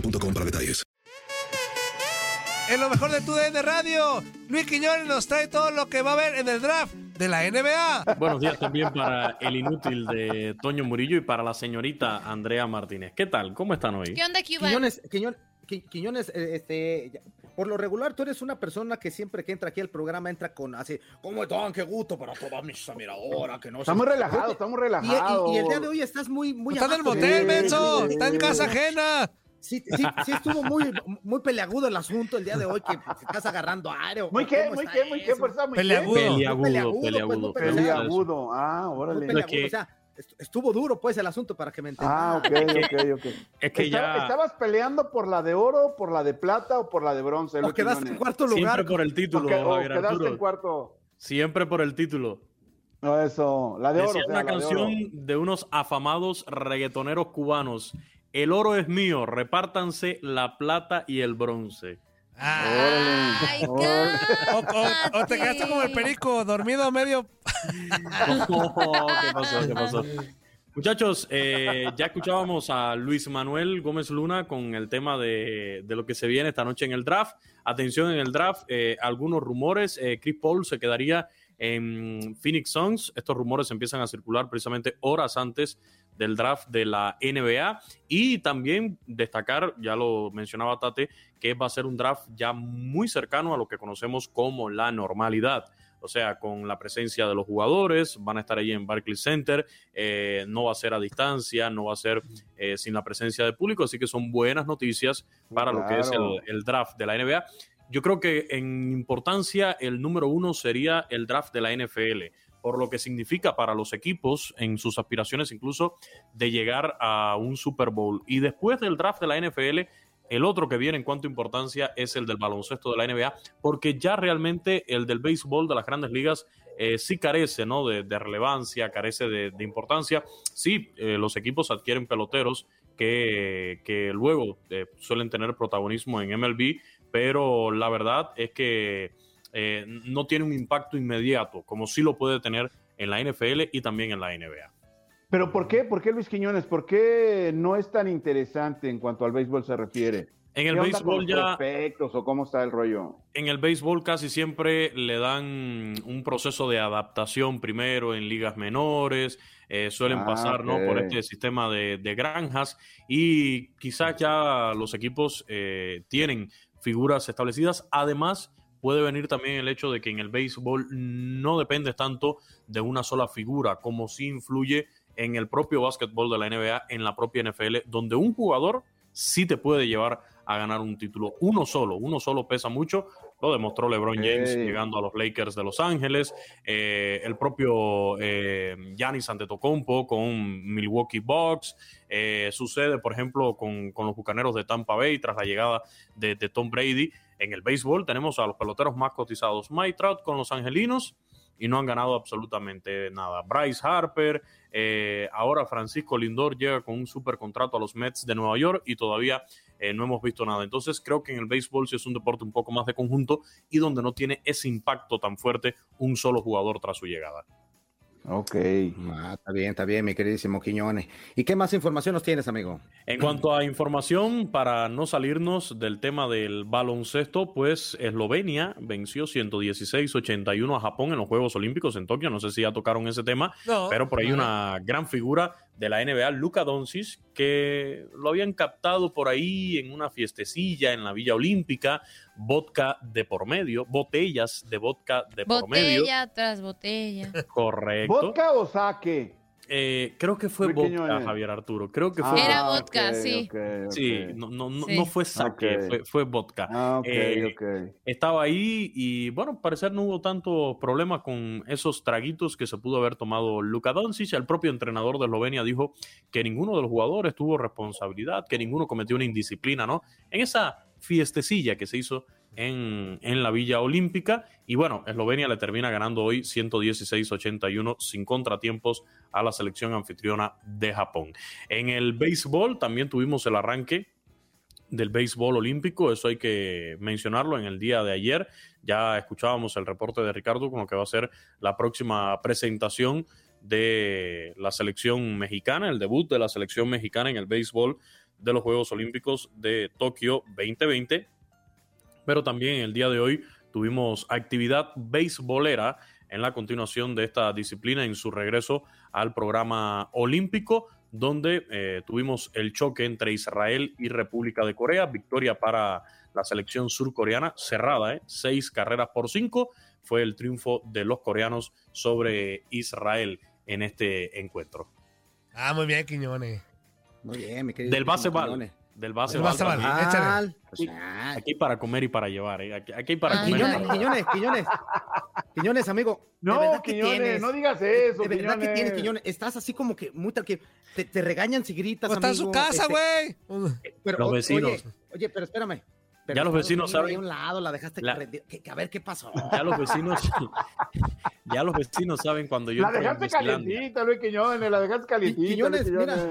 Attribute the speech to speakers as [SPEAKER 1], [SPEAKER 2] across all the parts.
[SPEAKER 1] boostmobile.com para detalles.
[SPEAKER 2] En lo mejor de tu de radio, Luis Quiñones nos trae todo lo que va a haber en el draft de la NBA.
[SPEAKER 3] Buenos días también para el inútil de Toño Murillo y para la señorita Andrea Martínez. ¿Qué tal? ¿Cómo están hoy?
[SPEAKER 4] ¿Qué onda, Cuba?
[SPEAKER 5] Quiñones, Quiñones, Qui- Quiñones, eh, este, por lo regular tú eres una persona que siempre que entra aquí al programa entra con así, ¿cómo están? Qué gusto para toda mi admiradora, que no
[SPEAKER 6] Está
[SPEAKER 5] sé".
[SPEAKER 6] muy relajado,
[SPEAKER 5] Oye,
[SPEAKER 6] está muy
[SPEAKER 5] y-
[SPEAKER 6] relajado.
[SPEAKER 5] Y, y el día de hoy estás muy, muy
[SPEAKER 2] Está en el motel,
[SPEAKER 6] Sí,
[SPEAKER 2] menso.
[SPEAKER 6] sí,
[SPEAKER 2] Está en casa ajena.
[SPEAKER 5] Sí, sí, sí estuvo muy, muy peleagudo el asunto el día de hoy, que te estás agarrando aéreo.
[SPEAKER 6] Muy qué,
[SPEAKER 5] ¿Cómo
[SPEAKER 6] muy qué, muy qué, por eso, muy
[SPEAKER 2] Peleagudo.
[SPEAKER 5] peleagudo, pues, muy
[SPEAKER 3] pero
[SPEAKER 6] Peli
[SPEAKER 3] eso-
[SPEAKER 6] agudo. Ah, órale.
[SPEAKER 5] peleagudo,
[SPEAKER 3] que-
[SPEAKER 5] o sea, est- estuvo duro pues el asunto para que me entiendas.
[SPEAKER 6] Ah, ok, ok, ok.
[SPEAKER 3] Es que
[SPEAKER 6] Estaba-
[SPEAKER 3] ya
[SPEAKER 6] ¿Estabas peleando por la de oro, por la de plata o por la de bronce?
[SPEAKER 5] o quedaste en cuarto
[SPEAKER 3] siempre
[SPEAKER 5] lugar.
[SPEAKER 3] por el
[SPEAKER 6] ¿O
[SPEAKER 3] título,
[SPEAKER 6] o
[SPEAKER 3] Javier
[SPEAKER 6] quedaste en cuarto?
[SPEAKER 3] Siempre por el título.
[SPEAKER 6] No, eso, la de oro.
[SPEAKER 3] Decía
[SPEAKER 6] o sea,
[SPEAKER 3] una
[SPEAKER 6] de
[SPEAKER 3] canción
[SPEAKER 6] oro.
[SPEAKER 3] de unos afamados reggaetoneros cubanos. El oro es mío, repártanse la plata y el bronce.
[SPEAKER 4] Ay,
[SPEAKER 2] o, o- o te quedaste como el perico, dormido a medio.
[SPEAKER 3] Oh, ¿Qué pasó? ¿Qué pasó? Muchachos, eh, ya escuchábamos a Luis Manuel Gómez Luna con el tema de, de lo que se viene esta noche en el draft. Atención en el draft, eh, algunos rumores. eh, Chris Paul se quedaría en Phoenix Suns. Estos rumores empiezan a circular precisamente horas antes del draft de la NBA. Y también destacar, ya lo mencionaba Tate, que va a ser un draft ya muy cercano a lo que conocemos como la normalidad. O sea, con la presencia de los jugadores, van a estar ahí en Barclays Center, eh, no va a ser a distancia, no va a ser eh, sin la presencia de público, así que son buenas noticias para lo que es el draft de la NBA. Yo creo que en importancia el número uno sería el draft de la NFL, por lo que significa para los equipos en sus aspiraciones incluso de llegar a un Super Bowl. Y después del draft de la NFL, el otro que viene en cuanto importancia es el del baloncesto de la NBA, porque ya realmente el del béisbol de las grandes ligas eh, sí carece ¿no? de, relevancia, carece de, de importancia. Sí, eh, los equipos adquieren peloteros que, que luego eh, suelen tener protagonismo en MLB, pero la verdad es que eh, no tiene un impacto inmediato, como sí lo puede tener en la NFL y también en la NBA.
[SPEAKER 6] ¿Pero por qué? ¿Por qué Luis Quiñones? ¿Por qué no es tan interesante en cuanto al béisbol se refiere?
[SPEAKER 3] En el
[SPEAKER 6] ¿Qué onda con
[SPEAKER 3] béisbol ya,
[SPEAKER 6] o cómo está el rollo?
[SPEAKER 3] en el béisbol casi siempre le dan un proceso de adaptación primero en ligas menores, eh, suelen
[SPEAKER 6] Ah,
[SPEAKER 3] pasar ¿no? por este sistema de, de granjas y quizás ya los equipos eh, tienen figuras establecidas. Además, puede venir también el hecho de que en el béisbol no depende tanto de una sola figura, como sí influye en el propio básquetbol de la NBA, en la propia NFL, donde un jugador sí te puede llevar a ganar un título. Uno solo, uno solo pesa mucho. Lo demostró LeBron James llegando a los Lakers de Los Ángeles. Eh, el propio eh, Giannis Antetokounmpo con Milwaukee Bucks. Eh, sucede, por ejemplo, con, con los Bucaneros de Tampa Bay tras la llegada de, de Tom Brady. En el béisbol tenemos a los peloteros más cotizados. Mike Trout con los Angelinos y no han ganado absolutamente nada. Bryce Harper, eh, ahora Francisco Lindor llega con un super contrato a los Mets de Nueva York y todavía eh, no hemos visto nada. Entonces creo que en el béisbol sí es un deporte un poco más de conjunto y donde no tiene ese impacto tan fuerte un solo jugador tras su llegada.
[SPEAKER 6] Ok.
[SPEAKER 5] Ah, está bien, está bien, mi queridísimo Quiñones. ¿Y qué más información nos tienes, amigo?
[SPEAKER 3] En cuanto a información, para no salirnos del tema del baloncesto, pues Eslovenia venció 116-81 a Japón en los Juegos Olímpicos en Tokio. No sé si ya tocaron ese tema,
[SPEAKER 2] No,
[SPEAKER 3] pero por ahí
[SPEAKER 2] no.
[SPEAKER 3] una gran figura de la NBA, Luka Doncic, que lo habían captado por ahí en una fiestecilla en la Villa Olímpica, vodka de por medio, botellas de vodka de por medio.
[SPEAKER 4] Botella tras botella.
[SPEAKER 3] Correcto.
[SPEAKER 6] ¿Vodka o saque?
[SPEAKER 3] Eh, creo que fue vodka. Javier Arturo. Creo que fue
[SPEAKER 4] Era
[SPEAKER 6] Ah,
[SPEAKER 4] vodka,
[SPEAKER 6] ok,
[SPEAKER 4] sí.
[SPEAKER 3] Sí, no, no, no,
[SPEAKER 4] Sí.
[SPEAKER 3] no fue sake, fue, fue vodka.
[SPEAKER 6] Ah, ok,
[SPEAKER 3] Eh,
[SPEAKER 6] ok.
[SPEAKER 3] Estaba ahí y bueno, parecer no hubo tanto problema con esos traguitos que se pudo haber tomado Luka Doncic. El propio entrenador de Eslovenia dijo que ninguno de los jugadores tuvo responsabilidad, que ninguno cometió una indisciplina, ¿no? En esa fiestecilla que se hizo en, en la Villa Olímpica. Y bueno, Eslovenia le termina ganando hoy 116-81 sin contratiempos a la selección anfitriona de Japón. En el béisbol también tuvimos el arranque del béisbol olímpico, eso hay que mencionarlo en el día de ayer. Ya escuchábamos el reporte de Ricardo con lo que va a ser la próxima presentación de la selección mexicana, el debut de la selección mexicana en el béisbol de los Juegos Olímpicos de Tokio 2020. Pero también el día de hoy tuvimos actividad beisbolera en la continuación de esta disciplina en su regreso al programa olímpico, donde eh, tuvimos el choque entre Israel y República de Corea, victoria para la selección surcoreana cerrada, ¿eh? seis carreras por cinco, fue el triunfo de los coreanos sobre Israel en este encuentro.
[SPEAKER 2] Ah, muy bien, Quiñones.
[SPEAKER 5] Muy bien, mi querido.
[SPEAKER 3] Del base del base
[SPEAKER 2] Del.
[SPEAKER 5] Pues, ah,
[SPEAKER 3] Aquí hay para comer y para llevar, ¿eh? aquí, aquí para
[SPEAKER 4] Ah,
[SPEAKER 3] comer.
[SPEAKER 5] Quiñones,
[SPEAKER 3] para-
[SPEAKER 5] Quiñones, Quiñones. Quiñones, amigo. ¿de
[SPEAKER 6] No,
[SPEAKER 5] que
[SPEAKER 6] Quiñones,
[SPEAKER 5] tienes?
[SPEAKER 6] no digas eso,
[SPEAKER 5] De verdad que
[SPEAKER 6] Quiñones.
[SPEAKER 5] tienes, Quiñones. Estás así como que muy tranquilo. Te, te regañan si gritas,
[SPEAKER 2] Pues está en su
[SPEAKER 5] amigo,
[SPEAKER 2] casa,
[SPEAKER 5] este,
[SPEAKER 2] güey.
[SPEAKER 5] pero,
[SPEAKER 3] Los vecinos.
[SPEAKER 5] Oye, oye, pero espérame. Pero
[SPEAKER 3] Ya los vecinos saben.
[SPEAKER 5] a un lado, la dejaste
[SPEAKER 3] La-.
[SPEAKER 5] Que- que a ver qué pasó.
[SPEAKER 3] Ya los vecinos, ya los vecinos saben cuando yo
[SPEAKER 6] La dejaste calientita, Luis Quiñones, la dejaste calientita.
[SPEAKER 5] Quiñones,
[SPEAKER 6] Luis
[SPEAKER 5] mira.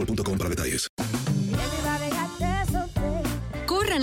[SPEAKER 1] boostmobile.com para detalles.